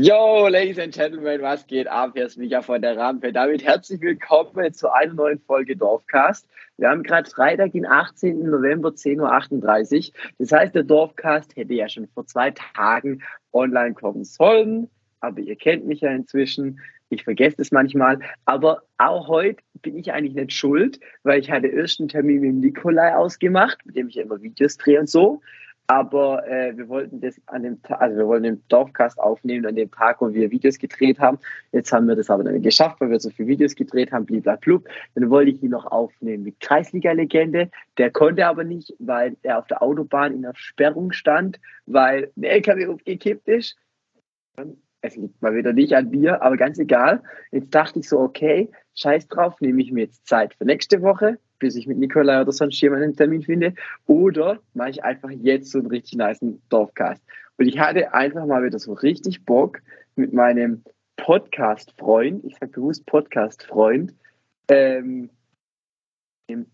Yo, Ladies and Gentlemen, was geht ab? Hier ist Micha von der Rampe. Damit herzlich willkommen zu einer neuen Folge Dorfcast. Wir haben gerade Freitag, den 18. November, 10.38 Uhr. Das heißt, der Dorfcast hätte ja schon vor zwei Tagen online kommen sollen. Aber ihr kennt mich ja inzwischen. Ich vergesse es manchmal. Aber auch heute bin ich eigentlich nicht schuld, weil ich hatte erst einen Termin mit dem Nikolai ausgemacht, mit dem ich ja immer Videos drehe und so. Aber äh, wir wollten das an dem Tag, also wir wollen den Dorfcast aufnehmen an dem Tag, wo wir Videos gedreht haben. Jetzt haben wir das aber dann geschafft, weil wir so viele Videos gedreht haben, bliblablub. Dann wollte ich ihn noch aufnehmen mit Kreisliga-Legende. Der konnte aber nicht, weil er auf der Autobahn in der Sperrung stand, weil ein LKW umgekippt ist. Es liegt mal wieder nicht an mir, aber ganz egal. Jetzt dachte ich so, okay, scheiß drauf, nehme ich mir jetzt Zeit für nächste Woche bis ich mit Nikolai oder sonst jemanden einen Termin finde. Oder mache ich einfach jetzt so einen richtig nice Dorfcast. Und ich hatte einfach mal wieder so richtig Bock mit meinem Podcast-Freund, ich sage bewusst Podcast-Freund, ähm,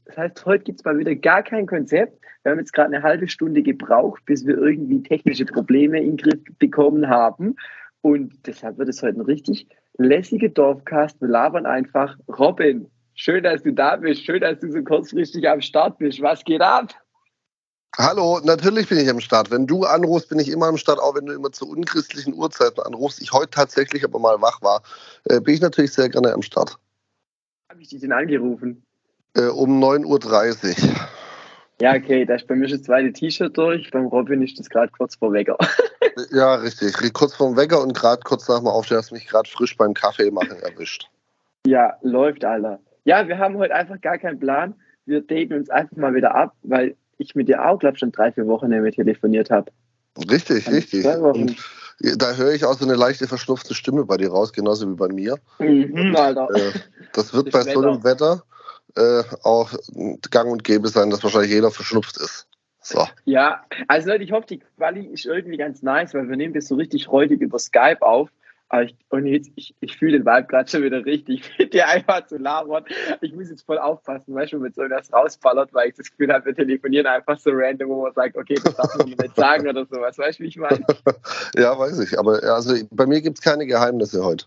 das heißt, heute gibt es mal wieder gar kein Konzept. Wir haben jetzt gerade eine halbe Stunde gebraucht, bis wir irgendwie technische Probleme in den Griff bekommen haben. Und deshalb wird es heute ein richtig lässiger Dorfcast. Wir labern einfach. Robin, Schön, dass du da bist. Schön, dass du so kurzfristig am Start bist. Was geht ab? Hallo, natürlich bin ich am Start. Wenn du anrufst, bin ich immer am Start, auch wenn du immer zu unchristlichen Uhrzeiten anrufst. Ich heute tatsächlich aber mal wach war, äh, bin ich natürlich sehr gerne am Start. Habe ich dich denn angerufen? Äh, um 9.30 Uhr. Ja, okay, da ist bei mir schon das zweite T-Shirt durch. Beim Robin ist das gerade kurz vor Wecker. ja, richtig. Kurz vor dem Wecker und gerade kurz nach dem Aufstehen hast du mich gerade frisch beim Kaffee machen erwischt. Ja, läuft, Alter. Ja, wir haben heute einfach gar keinen Plan. Wir daten uns einfach mal wieder ab, weil ich mit dir auch, glaube ich, schon drei, vier Wochen nicht mehr telefoniert habe. Richtig, also richtig. Und da höre ich auch so eine leichte verschnupfte Stimme bei dir raus, genauso wie bei mir. Mhm, Alter. Äh, das wird das bei so einem Wetter äh, auch gang und gäbe sein, dass wahrscheinlich jeder verschnupft ist. So. Ja, also Leute, ich hoffe, die Quali ist irgendwie ganz nice, weil wir nehmen das so richtig räudig über Skype auf. Aber ich, und jetzt, ich, ich fühle den Vibe gerade schon wieder richtig, mit dir einfach zu labern. Ich muss jetzt voll aufpassen, weißt du, wenn so irgendwas rausballert, weil ich das Gefühl habe, wir telefonieren einfach so random, wo man sagt, okay, das darf man nicht sagen oder sowas. Weißt du, wie ich meine? ja, weiß ich. Aber also bei mir gibt es keine Geheimnisse heute.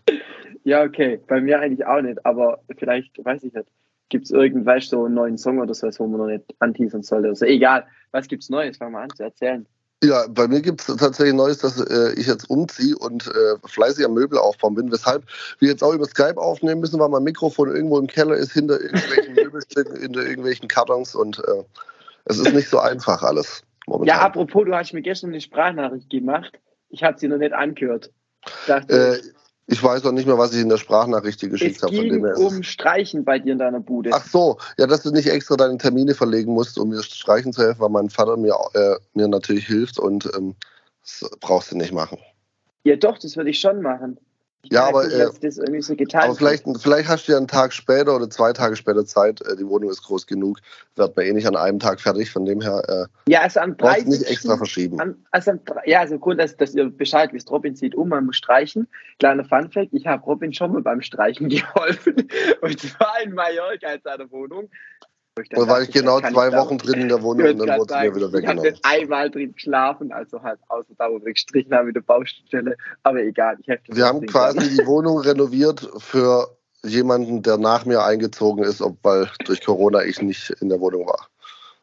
Ja, okay. Bei mir eigentlich auch nicht. Aber vielleicht, weiß ich nicht, gibt es irgendwann so einen neuen Song oder so, wo man noch nicht anteasern sollte. Also egal. Was gibt es Neues? Fang mal an zu erzählen. Ja, bei mir gibt es tatsächlich Neues, dass äh, ich jetzt umziehe und äh, fleißig am Möbel aufbauen bin, weshalb wir jetzt auch über Skype aufnehmen müssen, weil mein Mikrofon irgendwo im Keller ist, hinter irgendwelchen Möbelstücken, hinter irgendwelchen Kartons und äh, es ist nicht so einfach alles. Momentan. Ja, apropos, du hast mir gestern eine Sprachnachricht gemacht. Ich habe sie noch nicht angehört. Dachte, äh, ich weiß noch nicht mehr, was ich in der Sprachnachricht geschickt habe. Es ging um Streichen bei dir in deiner Bude. Ach so, ja, dass du nicht extra deine Termine verlegen musst, um mir streichen zu helfen, weil mein Vater mir, äh, mir natürlich hilft und ähm, das brauchst du nicht machen. Ja, doch, das würde ich schon machen. Ja, aber, äh, so aber vielleicht, vielleicht, hast du ja einen Tag später oder zwei Tage später Zeit. Äh, die Wohnung ist groß genug, wird man eh nicht an einem Tag fertig. Von dem her äh, ja, also am 30. nicht extra verschieben. Am, also am, ja, also Grund, dass, dass ihr Bescheid wisst, Robin zieht um, man muss streichen. Kleiner Funfact, ich habe Robin schon mal beim Streichen geholfen. Und zwar in Mallorca in seiner Wohnung. Da war ich genau zwei Wochen drin in der Wohnung und dann wurde es mir wieder weggenommen. Ich habe einmal drin geschlafen, also halt außer da, wo wir gestrichen haben mit der Baustelle. Aber egal, ich hefte Wir haben quasi an. die Wohnung renoviert für jemanden, der nach mir eingezogen ist, ob, weil durch Corona ich nicht in der Wohnung war.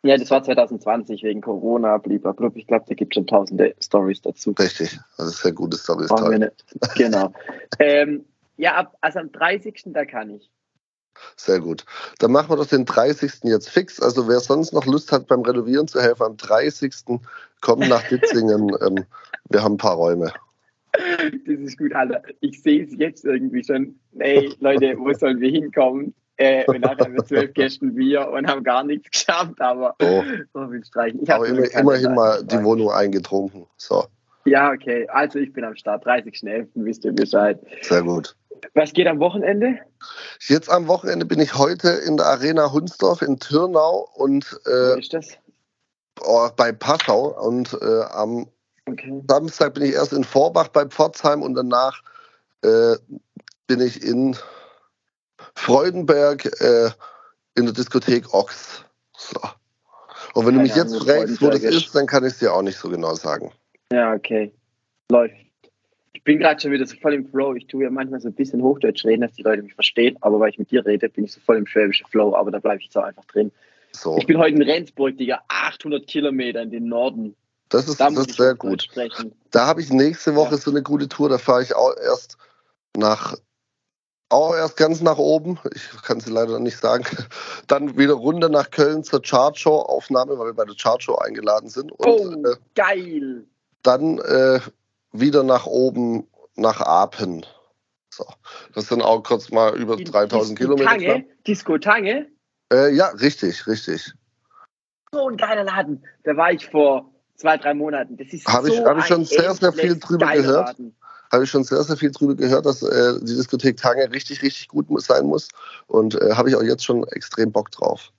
Ja, das war 2020 wegen Corona, blablabla. Ich glaube, da gibt es schon tausende Stories dazu. Richtig, das ist sehr gute Stories. Genau. ähm, ja, ab, also am 30. da kann ich. Sehr gut. Dann machen wir doch den 30. jetzt fix. Also wer sonst noch Lust hat, beim Renovieren zu helfen, am 30. kommt nach Ditzingen. ähm, wir haben ein paar Räume. Das ist gut, Alter. Ich sehe es jetzt irgendwie schon. Ey, Leute, wo sollen wir hinkommen? Äh, und nachher haben wir zwölf Gäste Bier und haben gar nichts geschafft, aber oh. so viel streichen. Ich aber immer, immerhin mal die Wohnung eingetrunken. So. Ja, okay. Also ich bin am Start. 30.11. wisst ihr Bescheid. Sehr gut. Was geht am Wochenende? Jetzt am Wochenende bin ich heute in der Arena Hunsdorf in Türnau und äh, ist das? Oh, bei Passau und äh, am okay. Samstag bin ich erst in Vorbach bei Pforzheim und danach äh, bin ich in Freudenberg äh, in der Diskothek Ochs. So. Und wenn ja, du mich jetzt fragst, wo das ist, dann kann ich es dir auch nicht so genau sagen. Ja, okay. Läuft bin gerade schon wieder so voll im Flow. Ich tue ja manchmal so ein bisschen Hochdeutsch reden, dass die Leute mich verstehen, aber weil ich mit dir rede, bin ich so voll im schwäbischen Flow, aber da bleibe ich jetzt auch einfach drin. So. Ich bin heute in Rendsburg, Digga, 800 Kilometer in den Norden. Das ist, Da das ist sehr gut. Sprechen. Da habe ich nächste Woche Ja. so eine gute Tour. Da fahre ich auch erst nach, auch erst ganz nach oben. Ich kann sie leider nicht sagen. Dann wieder runter nach Köln zur Chartshow-Aufnahme, weil wir bei der Chartshow eingeladen sind. Und Oh, äh, geil. dann äh, wieder nach oben nach Apen. So. Das sind auch kurz mal über In 3000 Disco Kilometer. knapp. Tange, Disco Tange. Äh, ja, richtig, richtig. So ein geiler Laden. Da war ich vor zwei, drei Monaten. Das ist Hab ich- so hab ich ein schon sehr, sehr viel drüber gehört. Laden. Habe ich schon sehr, sehr viel drüber gehört, dass äh, die Diskothek Tange richtig, richtig gut sein muss. Und äh, habe ich auch jetzt schon extrem Bock drauf.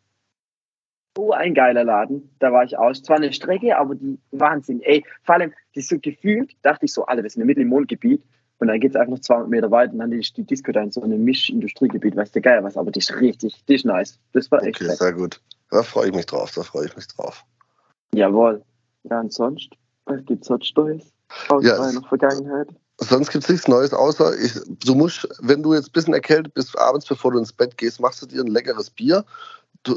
Ein geiler Laden. Da war ich auch. Zwar eine Strecke, aber die Wahnsinn. Ey, vor allem, die so gefühlt, dachte ich so, alle, wir sind im Mittel im Mondgebiet. Und dann geht es einfach noch 200 Meter weiter und dann ist die Disco da in so einem Mischindustriegebiet, weißt du, geil was, aber die ist richtig, die ist nice. Das war echt Okay, fett. sehr gut. Da freue ich mich drauf, da freue ich mich drauf. Jawohl. Ja, und sonst? Was gibt's sonst Neues? Aus Ja, meiner Vergangenheit? Sonst gibt es nichts Neues, außer ich, du musst, wenn du jetzt ein bisschen erkältet bist, abends bevor du ins Bett gehst, machst du dir ein leckeres Bier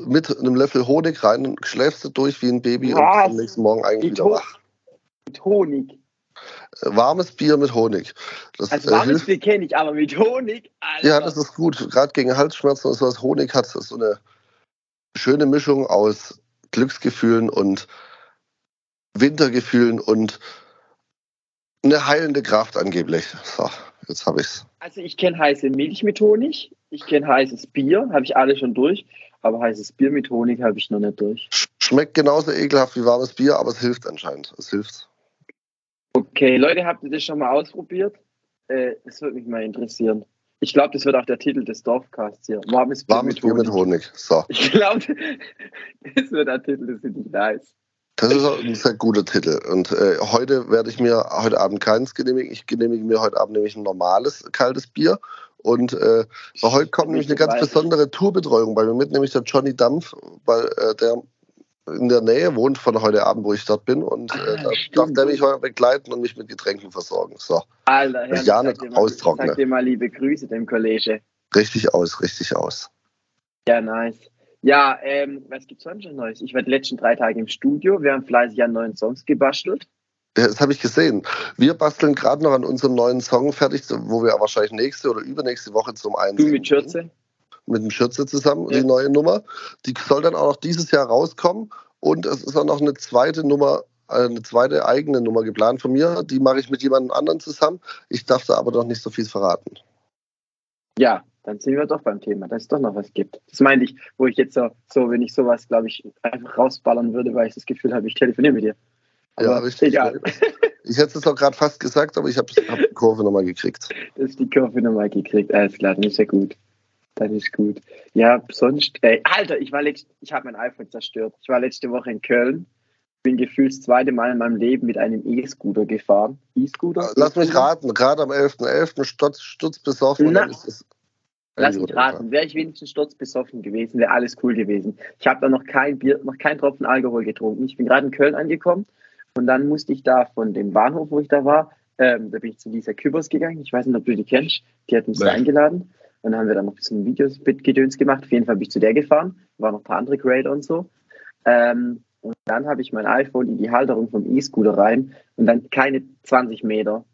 mit einem Löffel Honig rein und schläfst du durch wie ein Baby und Was? bist am nächsten Morgen eigentlich Mit, wieder wach. mit Honig. Äh, Warmes Bier mit Honig. Das, Also äh, warmes hilft, Bier kenne ich, aber mit Honig, Alter. ja, das ist gut. Gerade gegen Halsschmerzen und sowas. Honig hat so eine schöne Mischung aus Glücksgefühlen und Wintergefühlen und eine heilende Kraft angeblich. So, jetzt habe ich's. Also ich kenne heiße Milch mit Honig, ich kenne heißes Bier, habe ich alle schon durch, aber heißes Bier mit Honig habe ich noch nicht durch. Sch- Schmeckt genauso ekelhaft wie warmes Bier, aber es hilft anscheinend. Es hilft. Okay, Leute, habt ihr das schon mal ausprobiert? Äh, das würde mich mal interessieren. Ich glaube, das wird auch der Titel des Dorfcasts hier. Warmes Bier Warmes mit Bier Honig. mit Honig. So. Ich glaube, das wird der Titel, das finde ich nice. Das ist auch ein sehr guter Titel. Und äh, heute werde ich mir heute Abend keins genehmigen. Ich genehmige mir heute Abend nämlich ein normales kaltes Bier. Und äh, heute kommt nämlich eine ganz besondere Tourbetreuung bei mir mit, nämlich der Johnny Dampf, weil äh, der in der Nähe wohnt von heute Abend, wo ich dort bin. Und äh, Ah, da darf der mich heute begleiten und mich mit Getränken versorgen. So, Alter, Herr, Ja, sag nicht dir mal- austrocknen. Sag dir mal liebe Grüße dem Kollege. richtig aus, richtig aus. Ja, nice. Ja, ähm, was gibt's sonst noch Neues? Ich war die letzten drei Tage im Studio. Wir haben fleißig an neuen Songs gebastelt. Das habe ich gesehen. Wir basteln gerade noch an unserem neuen Song fertig, wo wir wahrscheinlich nächste oder übernächste Woche zum einen Du mit Schürze. mit dem Schürze zusammen, Ja. die neue Nummer. Die soll dann auch noch dieses Jahr rauskommen. Und es ist auch noch eine zweite Nummer, äh, eine zweite eigene Nummer geplant von mir. Die mache ich mit jemandem anderen zusammen. Ich darf da aber noch nicht so viel verraten. Ja, dann sind wir doch beim Thema, dass es doch noch was gibt. Das meinte ich, wo ich jetzt so, so wenn ich sowas, glaube ich, einfach rausballern würde, weil ich das Gefühl habe, ich telefoniere mit dir. Aber ja, richtig. egal, Ich hätte es auch gerade fast gesagt, aber ich habe hab die Kurve nochmal gekriegt. dass die Kurve nochmal gekriegt. Alles klar, dann ist ja gut. Dann ist gut. Ja, sonst, ey, Alter, ich war letzt, ich habe mein iPhone zerstört. Ich war letzte Woche in Köln. Bin gefühlt das zweite Mal in meinem Leben mit einem E-Scooter gefahren. E-Scooter? Lass mich raten, gerade am 11.11. Sturz, sturzbesoffen und Na, ist. Lass mich raten, wäre ich wenigstens sturzbesoffen gewesen, wäre alles cool gewesen. Ich habe da noch kein Bier, noch kein Tropfen Alkohol getrunken. Ich bin gerade in Köln angekommen und dann musste ich da von dem Bahnhof, wo ich da war, ähm, da bin ich zu Lisa Kübers gegangen. Ich weiß nicht, ob du die kennst. Die hat uns Nee. da eingeladen. Und dann haben wir dann noch ein bisschen Videos mit Gedöns gemacht. Auf jeden Fall bin ich zu der gefahren. Waren noch ein paar andere Creator und so. Ähm, und dann habe ich mein iPhone in die Halterung vom E-Scooter rein und dann keine 20 Meter.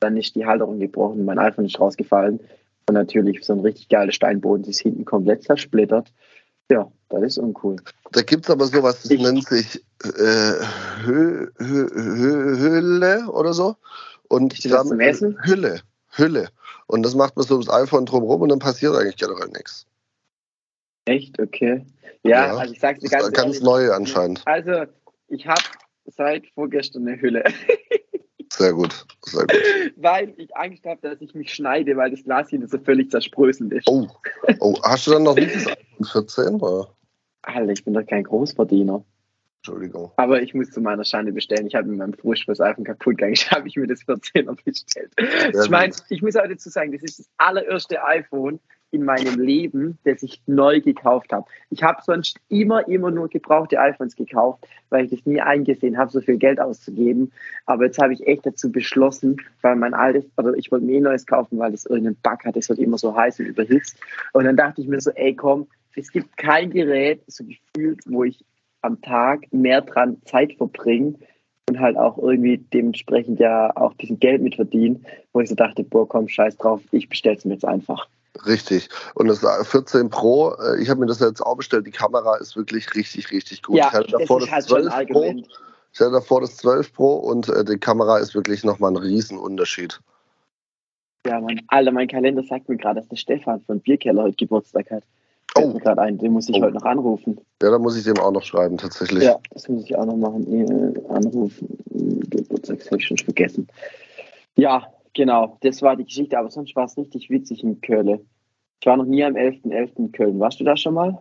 Dann ist die Halterung gebrochen, mein iPhone ist rausgefallen. Und natürlich so ein richtig geiler Steinboden, die ist hinten komplett zersplittert. Ja, das ist uncool. Da gibt es aber sowas, das Ich- nennt sich äh, Hü Hü Hülle oder so. Und Ist das zum Essen? Hülle, Hülle. Und das macht man so ums iPhone drumherum und dann passiert eigentlich generell nichts. Echt? Okay. Ja, Ja, also ich sag's dir ganz ganz ehrlich. neu anscheinend. Also, ich habe seit vorgestern eine Hülle, Sehr gut, sehr gut. weil ich Angst habe, dass ich mich schneide, weil das Glas hier so völlig zerspröselt ist. Oh, oh, hast du dann noch nicht das iPhone 14? Oder? Alter, ich bin doch kein Großverdiener. Entschuldigung. Aber ich muss zu meiner Schande bestellen. Ich habe mit meinem Frisch das iPhone kaputt gegangen. Ich habe ich mir das 14er bestellt. Ich meine, ich muss auch dazu sagen, das ist das allererste iPhone in meinem Leben, das ich neu gekauft habe. Ich habe sonst immer, immer nur gebrauchte iPhones gekauft, weil ich das nie eingesehen habe, so viel Geld auszugeben. Aber jetzt habe ich echt dazu beschlossen, weil mein altes, oder ich wollte mir eh neues kaufen, weil es irgendeinen Bug hat, es wird immer so heiß und überhitzt. Und dann dachte ich mir so, ey komm, es gibt kein Gerät, so gefühlt, wo ich am Tag mehr dran Zeit verbringe und halt auch irgendwie dementsprechend ja auch ein bisschen Geld mit verdienen, wo ich so dachte, boah, komm, scheiß drauf, ich bestell's mir jetzt einfach. Richtig. Und das 14 Pro, äh, ich habe mir das jetzt auch bestellt, die Kamera ist wirklich richtig, richtig gut. Ja, ich hatte davor das, halt 12 Pro. Ich hatte davor das 12 Pro und äh, die Kamera ist wirklich nochmal ein Riesenunterschied. Ja, Mann. Alter, mein Kalender sagt mir gerade, dass der Stefan von Bierkeller heute Geburtstag hat. Oh. mir gerade ein, den muss ich oh. heute noch anrufen. Ja, da muss ich dem auch noch schreiben, tatsächlich. Ja, das muss ich auch noch machen. Äh, anrufen. Geburtstag habe ich schon vergessen. Ja, genau, das war die Geschichte, aber sonst war es richtig witzig in Köln. Ich war noch nie am 11.11. .11. in Köln. Warst du da schon mal?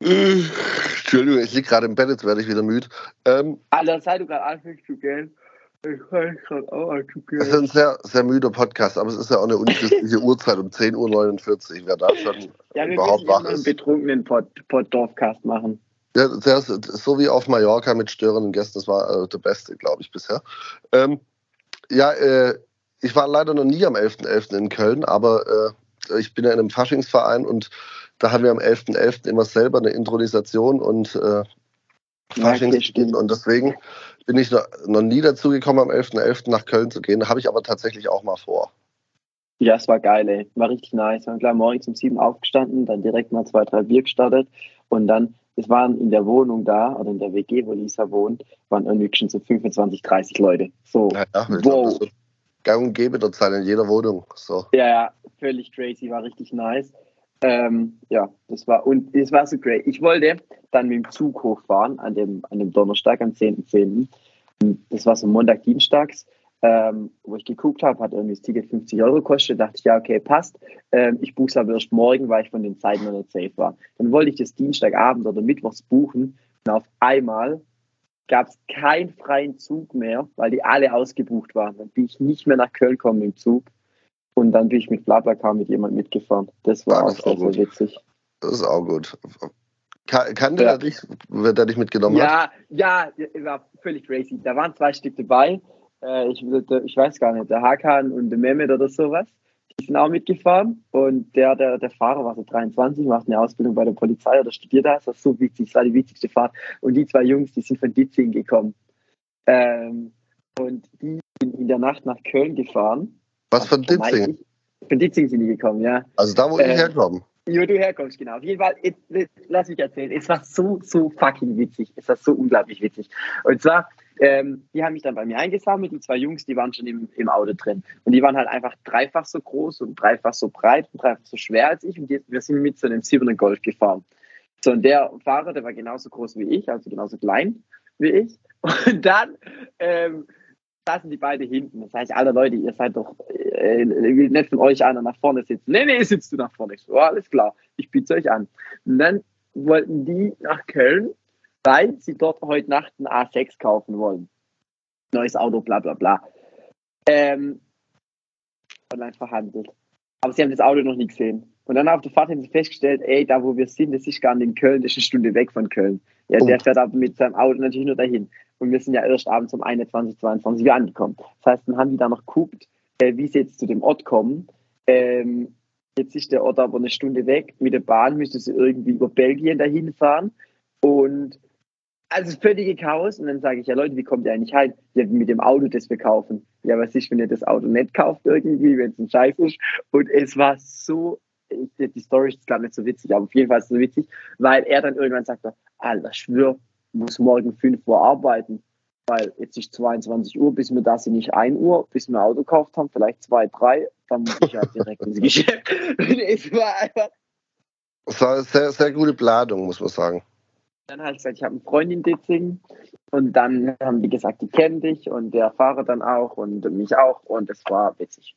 Entschuldigung, ich liege gerade im Bett, jetzt werde ich wieder müde. Ähm, Alter, sei du gerade anfängst zu gehen. Ich kann gerade auch Es ist ein sehr, sehr müder Podcast, aber es ist ja auch eine unchristliche Uhrzeit um 10.49 Uhr. Wer da schon ja, überhaupt wach ist. einen betrunkenen Pod, Pod Dorfcast machen. Ja, sehr, so wie auf Mallorca mit störenden Gästen, das war äh, der beste, glaube ich, bisher. Ähm, ja, äh, ich war leider noch nie am 11.11. .11. in Köln, aber äh, ich bin ja in einem Faschingsverein und da haben wir am 11.11. .11. immer selber eine Intronisation und äh, Faschingsspiel ja, und deswegen bin ich noch, noch nie dazu gekommen, am 11.11. .11. nach Köln zu gehen. Habe ich aber tatsächlich auch mal vor. Ja, es war geil, ey. War richtig nice. Wir haben gleich morgens um sieben aufgestanden, dann direkt mal zwei, drei Bier gestartet und dann, es waren in der Wohnung da, oder in der WG, wo Lisa wohnt, waren irgendwie schon so 25, 30 Leute. So, ja, ja, wow. So gang und gäbe dort sein in jeder Wohnung. So. Ja, ja, völlig crazy, war richtig nice. Ähm, ja, das war, und es war so great. Ich wollte dann mit dem Zug hochfahren an dem, an dem Donnerstag, am 10.10. .10. Das war so Montag, Dienstags, ähm, wo ich geguckt habe, hat irgendwie das Ticket 50 Euro gekostet. Dachte ich, ja, okay, passt. Ähm, ich buche es aber erst morgen, weil ich von den Zeiten noch nicht safe war. Dann wollte ich das Dienstagabend oder Mittwochs buchen und auf einmal gab es keinen freien Zug mehr, weil die alle ausgebucht waren. Dann bin ich nicht mehr nach Köln gekommen im Zug. Und dann bin ich mit Blablacar mit jemandem mitgefahren. Das war das auch, sehr, sehr witzig. Das ist auch gut. Kann, kann ja. der dich, der dich mitgenommen ja, hat? Ja, ja, war völlig crazy. Da waren zwei Stück dabei. Äh, ich, ich weiß gar nicht, der Hakan und der Mehmet oder sowas. Die sind auch mitgefahren. Und der, der, der Fahrer war so 23, macht eine Ausbildung bei der Polizei oder studiert da. Das war so witzig, das war die witzigste Fahrt. Und die zwei Jungs, die sind von Ditzing gekommen. Ähm, und die sind in der Nacht nach Köln gefahren was von Ditzing? Von Ditzing sind die gekommen, ja. Also da, wo äh, ich herkomme. Wo du herkommst, genau. Auf jeden Fall, jetzt, lass mich erzählen. Es war so, so fucking witzig. Es war so unglaublich witzig. Und zwar, ähm, die haben mich dann bei mir eingesammelt. Die zwei Jungs, die waren schon im, im Auto drin. Und die waren halt einfach dreifach so groß und dreifach so breit und dreifach so schwer als ich. Und die, wir sind mit so einem silbernen Golf gefahren. So, und der Fahrer, der war genauso groß wie ich, also genauso klein wie ich. Und dann ähm, saßen die beide hinten. Das heißt, alle Leute, ihr seid doch äh, nicht von euch einer nach vorne sitzen. Nee, nee, sitzt du nach vorne. Ich so, alles klar, ich biete euch an. Und dann wollten die nach Köln, weil sie dort heute Nacht ein A6 kaufen wollen. Neues Auto, bla bla bla. Ähm, online verhandelt. Aber sie haben das Auto noch nie gesehen. Und dann auf der Fahrt haben sie festgestellt, ey, da wo wir sind, das ist gar nicht in Köln, das ist eine Stunde weg von Köln. Ja, oh. der fährt aber mit seinem Auto natürlich nur dahin. Und wir sind ja erst abends um 21, 22 Uhr angekommen. Das heißt, dann haben die da noch geguckt, äh, wie sie jetzt zu dem Ort kommen. Ähm, jetzt ist der Ort aber eine Stunde weg. Mit der Bahn müsste sie irgendwie über Belgien dahin fahren. Und also völlige Chaos. Und dann sage ich, ja Leute, wie kommt ihr eigentlich heim? Ja, mit dem Auto, das wir kaufen. Ja, was ist, wenn ihr das Auto nicht kauft irgendwie, wenn es ein Scheiß ist? Und es war so, die Story ist gar nicht so witzig, aber auf jeden Fall so witzig, weil er dann irgendwann sagte, Alter, schwör, muss morgen 5 Uhr arbeiten, weil jetzt ist 22 Uhr, bis wir da sind nicht 1 Uhr, bis wir ein Auto gekauft haben, vielleicht 2, 3, dann muss ich halt direkt ins Geschäft. es war einfach. Das war eine sehr, sehr gute Planung, muss man sagen. Dann habe ich gesagt, ich habe eine Freundin in Ditzing und dann haben die gesagt, die kennen dich und der Fahrer dann auch und mich auch und es war witzig.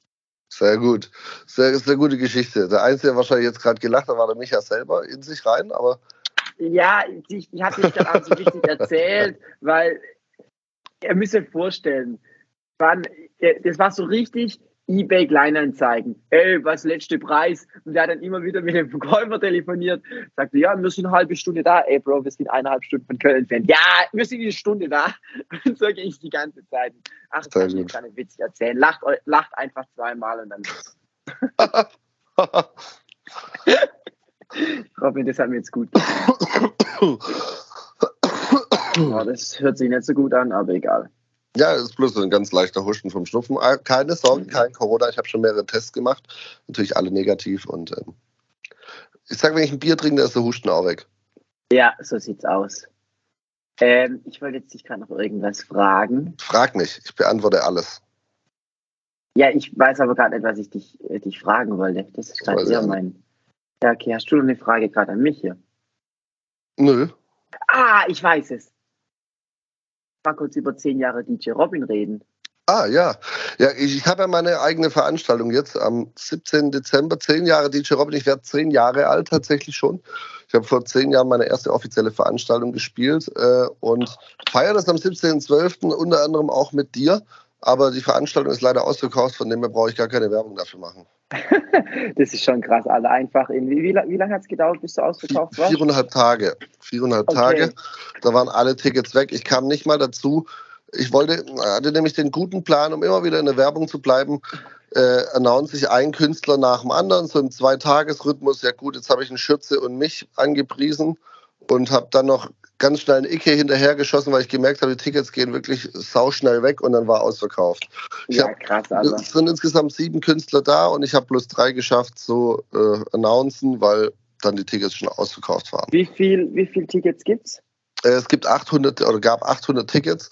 Sehr gut. Sehr, sehr gute Geschichte. Der Einzige, der wahrscheinlich jetzt gerade gelacht hat, war der Micha selber in sich rein, aber ja, ich, ich hatte nicht dann auch so richtig erzählt, weil ihr müsst euch vorstellen, wann, das war so richtig, eBay Kleinanzeigen. Ey, was letzte Preis? Und der hat dann immer wieder mit dem Verkäufer telefoniert. Sagte, ja, wir sind eine halbe Stunde da. Ey, Bro, wir sind eineinhalb Stunden von Köln entfernt. Ja, wir sind eine Stunde da. Und so gehe ich die ganze Zeit. Ach, das kann ich gar nicht witzig erzählen. Lacht, lacht einfach zweimal und dann. Robin, das hat mir jetzt gut oh, Das hört sich nicht so gut an, aber egal. Ja, es ist bloß ein ganz leichter Huschen vom Schnupfen. Ah, keine Sorgen, kein Corona. Ich habe schon mehrere Tests gemacht. Natürlich alle negativ. Und ähm, ich sage, wenn ich ein Bier trinke, dann ist der Husten auch weg. Ja, so sieht's aus. Ähm, ich wollte jetzt dich gerade noch irgendwas fragen. Frag mich, ich beantworte alles. Ja, ich weiß aber gerade nicht, was ich dich, äh, dich fragen wollte. Das ist gerade eher mein. Ja, okay, hast du noch eine Frage gerade an mich hier? Nö. Ah, ich weiß es mal kurz über zehn Jahre DJ Robin reden. Ah ja, ja ich, ich habe ja meine eigene Veranstaltung jetzt am 17. Dezember, zehn Jahre DJ Robin. Ich werde zehn Jahre alt tatsächlich schon. Ich habe vor zehn Jahren meine erste offizielle Veranstaltung gespielt äh, und feiere das am 17.12. unter anderem auch mit dir. Aber die Veranstaltung ist leider ausverkauft, von dem her brauche ich gar keine Werbung dafür machen. das ist schon krass. Alle einfach in wie, wie, wie lange hat es gedauert, bis du ausverkauft warst? Viereinhalb Tage. Viereinhalb okay. Tage. Da waren alle Tickets weg. Ich kam nicht mal dazu. Ich wollte, hatte nämlich den guten Plan, um immer wieder in der Werbung zu bleiben, äh, announce sich ein Künstler nach dem anderen, so im Zweitagesrhythmus. Ja gut, jetzt habe ich einen Schürze und mich angepriesen und habe dann noch ganz schnell ein Icke hinterhergeschossen, weil ich gemerkt habe, die Tickets gehen wirklich sauschnell weg und dann war ausverkauft. Ja, hab, krass. Also. Es sind insgesamt sieben Künstler da und ich habe bloß drei geschafft zu äh, announcen, weil dann die Tickets schon ausverkauft waren. Wie viel, wie viel Tickets gibt's? Äh, es gibt 800 oder gab 800 Tickets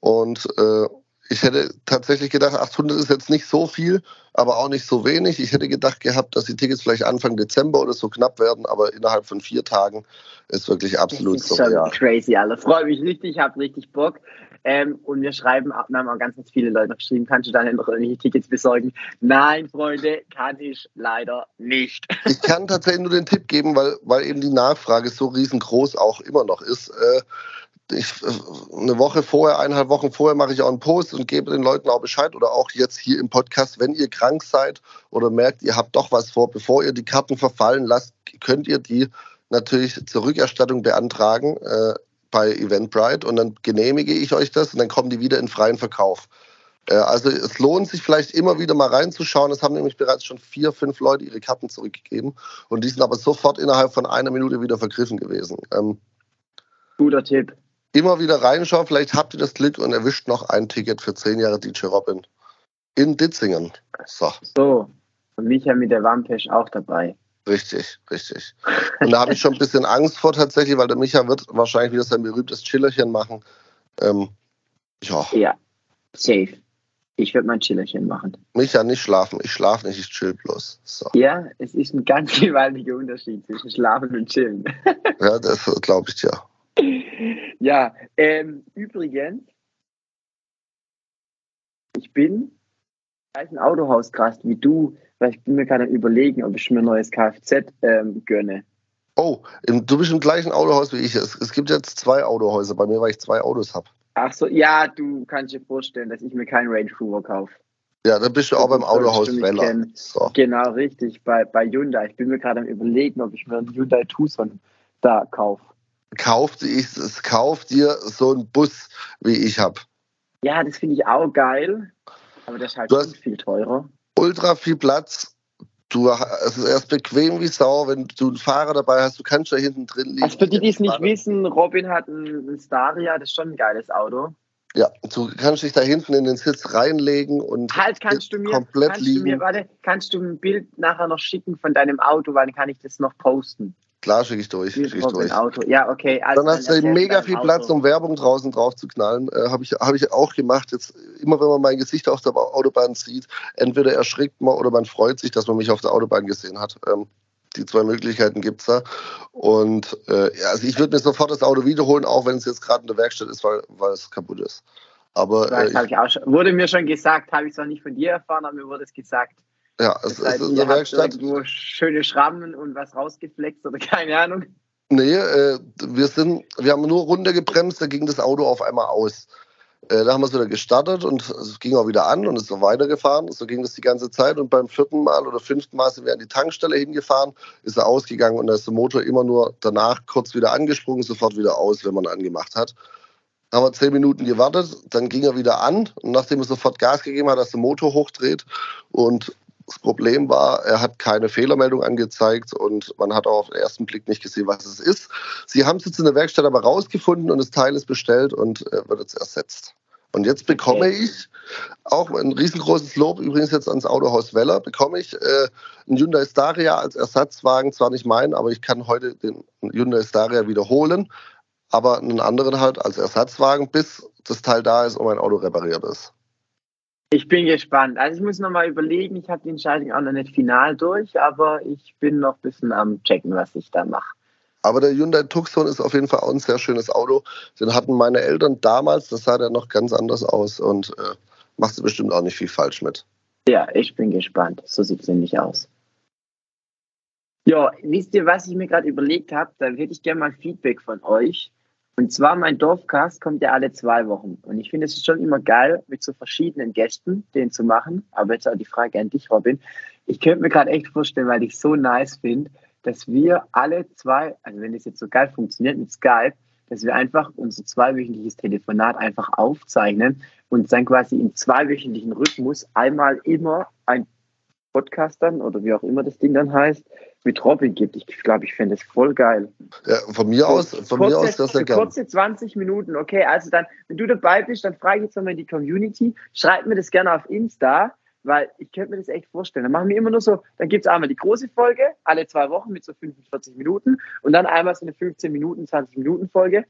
und äh, ich hätte tatsächlich gedacht, 800 ist jetzt nicht so viel, aber auch nicht so wenig. Ich hätte gedacht gehabt, dass die Tickets vielleicht Anfang Dezember oder so knapp werden, aber innerhalb von vier Tagen ist wirklich absolut so. Das ist schon crazy, alle. Freue mich richtig, ich habe richtig Bock. Ähm, und wir schreiben, haben auch ganz, ganz viele Leute geschrieben, kannst du dann noch irgendwelche Tickets besorgen? Nein, Freunde, kann ich leider nicht. Ich kann tatsächlich nur den Tipp geben, weil, weil eben die Nachfrage so riesengroß auch immer noch ist. Äh, ich, eine Woche vorher, eineinhalb Wochen vorher mache ich auch einen Post und gebe den Leuten auch Bescheid oder auch jetzt hier im Podcast, wenn ihr krank seid oder merkt, ihr habt doch was vor, bevor ihr die Karten verfallen lasst, könnt ihr die natürlich zur Rückerstattung beantragen äh, bei Eventbrite und dann genehmige ich euch das und dann kommen die wieder in freien Verkauf. Äh, also es lohnt sich vielleicht immer wieder mal reinzuschauen. Es haben nämlich bereits schon vier, fünf Leute ihre Karten zurückgegeben und die sind aber sofort innerhalb von einer Minute wieder vergriffen gewesen. Ähm, Guter Tipp immer wieder reinschauen. Vielleicht habt ihr das Glück und erwischt noch ein Ticket für zehn Jahre DJ Robin in Ditzingen. So. So. Und Micha mit der Wampesch auch dabei. Richtig, richtig. Und da habe ich schon ein bisschen Angst vor tatsächlich, weil der Micha wird wahrscheinlich wieder sein berühmtes Chillerchen machen. Ähm, ja. Ja, safe. Ich werde mein Chillerchen machen. Micha, nicht schlafen. Ich schlafe nicht, ich chill bloß. So. Ja, es ist ein ganz gewaltiger Unterschied zwischen Schlafen und Chillen. ja, das glaube ich dir. Ja. Ja, ähm, übrigens, ich bin gleichen Autohaus krass wie du, weil ich bin mir gerade überlegen, ob ich mir ein neues Kfz ähm, gönne. Oh, du bist im gleichen Autohaus wie ich. Es, es gibt jetzt zwei Autohäuser bei mir, weil ich zwei Autos habe. Ach so, ja, du kannst dir vorstellen, dass ich mir keinen Range Rover kaufe. Ja, dann bist du auch beim Autohaus Weller. So. Genau, richtig, bei, bei Hyundai. Ich bin mir gerade am überlegen, ob ich mir einen Hyundai Tucson da kaufe kauft, ich, kauft dir so einen Bus, wie ich habe. Ja, das finde ich auch geil. Aber das ist halt viel teurer. Ultra viel Platz. Du, es ist erst bequem wie Sau, wenn du einen Fahrer dabei hast. Du kannst da hinten drin liegen. Also für die, die es nicht wissen, Robin hat einen Staria, das ist schon ein geiles Auto. Ja, du kannst dich da hinten in den Sitz reinlegen und halt, kannst du mir, komplett kannst liegen. Du mir, warte, kannst du ein Bild nachher noch schicken von deinem Auto, weil dann kann ich das noch posten. Klar, schicke ich durch. Schick ich durch. Auto. Ja, okay. Also dann hast du mega viel Platz, um Werbung draußen drauf zu knallen. Äh, Habe ich, hab ich auch gemacht. Jetzt immer, wenn man mein Gesicht auf der Autobahn sieht, entweder erschrickt man oder man freut sich, dass man mich auf der Autobahn gesehen hat. Ähm, die zwei Möglichkeiten gibt es da. Und äh, ja, also ich würde mir sofort das Auto wiederholen, auch wenn es jetzt gerade in der Werkstatt ist, weil, weil es kaputt ist. Aber äh, ich, ich auch schon, wurde mir schon gesagt, habe ich zwar nicht von dir erfahren, aber mir wurde es gesagt. Ja, es ist in der Werkstatt. Irgendwo schöne Schrammen und was rausgeflext oder keine Ahnung. Nee, äh, wir sind, wir haben nur runtergebremst, da ging das Auto auf einmal aus. Äh, da haben wir es wieder gestartet und es ging auch wieder an und ist so weitergefahren. So ging das die ganze Zeit. Und beim vierten Mal oder fünften Mal sind wir an die Tankstelle hingefahren, ist er ausgegangen und da ist der Motor immer nur danach kurz wieder angesprungen, sofort wieder aus, wenn man angemacht hat. Haben wir zehn Minuten gewartet, dann ging er wieder an und nachdem er sofort Gas gegeben hat, dass der Motor hochdreht und das Problem war, er hat keine Fehlermeldung angezeigt und man hat auch auf den ersten Blick nicht gesehen, was es ist. Sie haben es jetzt in der Werkstatt aber rausgefunden und das Teil ist bestellt und äh, wird jetzt ersetzt. Und jetzt bekomme okay. ich auch ein riesengroßes Lob übrigens jetzt ans Autohaus Weller, bekomme ich äh, einen Hyundai Staria als Ersatzwagen, zwar nicht meinen, aber ich kann heute den Hyundai Staria wiederholen, aber einen anderen halt als Ersatzwagen, bis das Teil da ist und mein Auto repariert ist. Ich bin gespannt. Also ich muss noch mal überlegen. Ich habe die Entscheidung auch noch nicht final durch, aber ich bin noch ein bisschen am checken, was ich da mache. Aber der Hyundai Tucson ist auf jeden Fall auch ein sehr schönes Auto. Den hatten meine Eltern damals, das sah ja noch ganz anders aus und äh, machst du bestimmt auch nicht viel falsch mit. Ja, ich bin gespannt. So sieht es nämlich aus. Ja, wisst ihr, was ich mir gerade überlegt habe? Da hätte ich gerne mal Feedback von euch. Und zwar mein Dorfcast kommt ja alle zwei Wochen. Und ich finde es schon immer geil, mit so verschiedenen Gästen den zu machen. Aber jetzt auch die Frage an dich, Robin. Ich könnte mir gerade echt vorstellen, weil ich so nice finde, dass wir alle zwei, also wenn das jetzt so geil funktioniert mit Skype, dass wir einfach unser zweiwöchentliches Telefonat einfach aufzeichnen und dann quasi im zweiwöchentlichen Rhythmus einmal immer ein Podcast dann oder wie auch immer das Ding dann heißt, mit Robin gibt. Ich glaube, ich fände es voll geil. Ja, von mir aus, von kurze, mir aus das sehr gerne. Kurze 20 Minuten, okay. Also dann, wenn du dabei bist, dann frage ich jetzt nochmal in die Community. Schreib mir das gerne auf Insta, weil ich könnte mir das echt vorstellen. Dann machen wir immer nur so, dann gibt es einmal die große Folge, alle zwei Wochen mit so 45 Minuten und dann einmal so eine 15 Minuten, 20 Minuten Folge,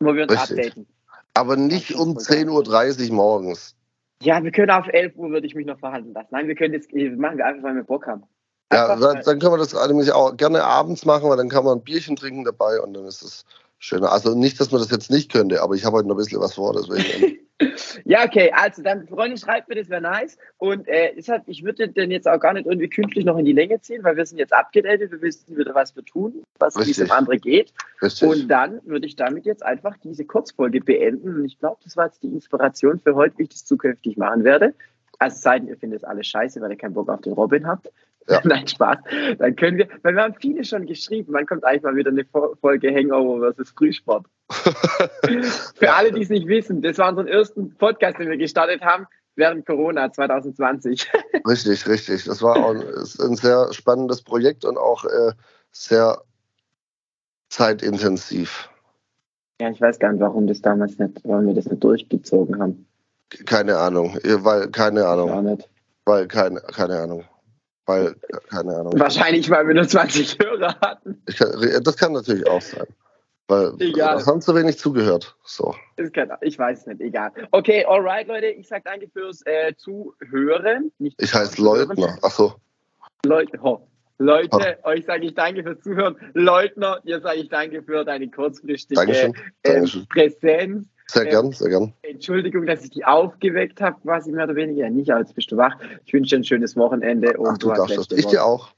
wo wir uns Richtig. updaten. Aber nicht um 10.30 Uhr morgens. Ja, wir können auf 11 Uhr, würde ich mich noch verhandeln lassen. Nein, wir können das machen wir einfach, weil wir Bock haben. Einfach, ja, dann, dann können wir das nämlich auch gerne abends machen, weil dann kann man ein Bierchen trinken dabei und dann ist es schöner. Also nicht, dass man das jetzt nicht könnte, aber ich habe heute noch ein bisschen was vor, deswegen. ja, okay, also dann, Freunde, schreibt mir, das wäre nice. Und äh, deshalb, ich würde den jetzt auch gar nicht irgendwie künstlich noch in die Länge ziehen, weil wir sind jetzt abgedatet, wir wissen wieder, was wir tun, was wie es andere geht. Richtig. Und dann würde ich damit jetzt einfach diese Kurzfolge beenden. Und ich glaube, das war jetzt die Inspiration für heute, wie ich das zukünftig machen werde. Also seid ihr findet es alles scheiße, weil ihr keinen Bock auf den Robin habt. Ja. Nein, Spaß. Dann können wir, weil wir haben viele schon geschrieben, wann kommt eigentlich mal wieder eine Folge Hangover versus Frühsport. Für alle, die es nicht wissen, das war unser ersten Podcast, den wir gestartet haben während Corona 2020. richtig, richtig. Das war auch ein sehr spannendes Projekt und auch äh, sehr zeitintensiv. Ja, ich weiß gar nicht, warum das damals nicht, warum wir das nicht durchgezogen haben. Keine Ahnung, weil keine Ahnung. Weil keine, keine Ahnung. Weil, keine Ahnung. Wahrscheinlich, weil wir nur 20 Hörer hatten. Kann, das kann natürlich auch sein. Weil egal. haben zu wenig zugehört. So. Kann, ich weiß nicht, egal. Okay, alright, Leute. Ich sage danke fürs äh, Zuhören. Nicht ich heiße Leutner. Achso. Leute, oh. Leute, oh. euch sage ich danke fürs Zuhören. Leutner, dir sage ich danke für deine kurzfristige Dankeschön. Äh, Dankeschön. Präsenz. Sehr ähm, gern, sehr gern. Entschuldigung, dass ich die aufgeweckt habe, quasi mehr oder weniger. nicht, als bist du wach. Ich wünsche dir ein schönes Wochenende. Und Ach, du, du darfst das. Ich dir auch.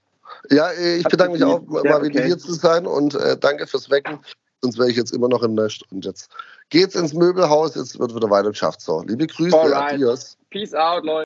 Ja, ich Hat bedanke mich auch, mal wieder okay. hier zu sein und äh, danke fürs Wecken. Sonst wäre ich jetzt immer noch im Nest. Und jetzt geht's ins Möbelhaus. Jetzt wird wieder weiter geschafft. So, liebe Grüße. Alright. Adios. Peace out, Leute.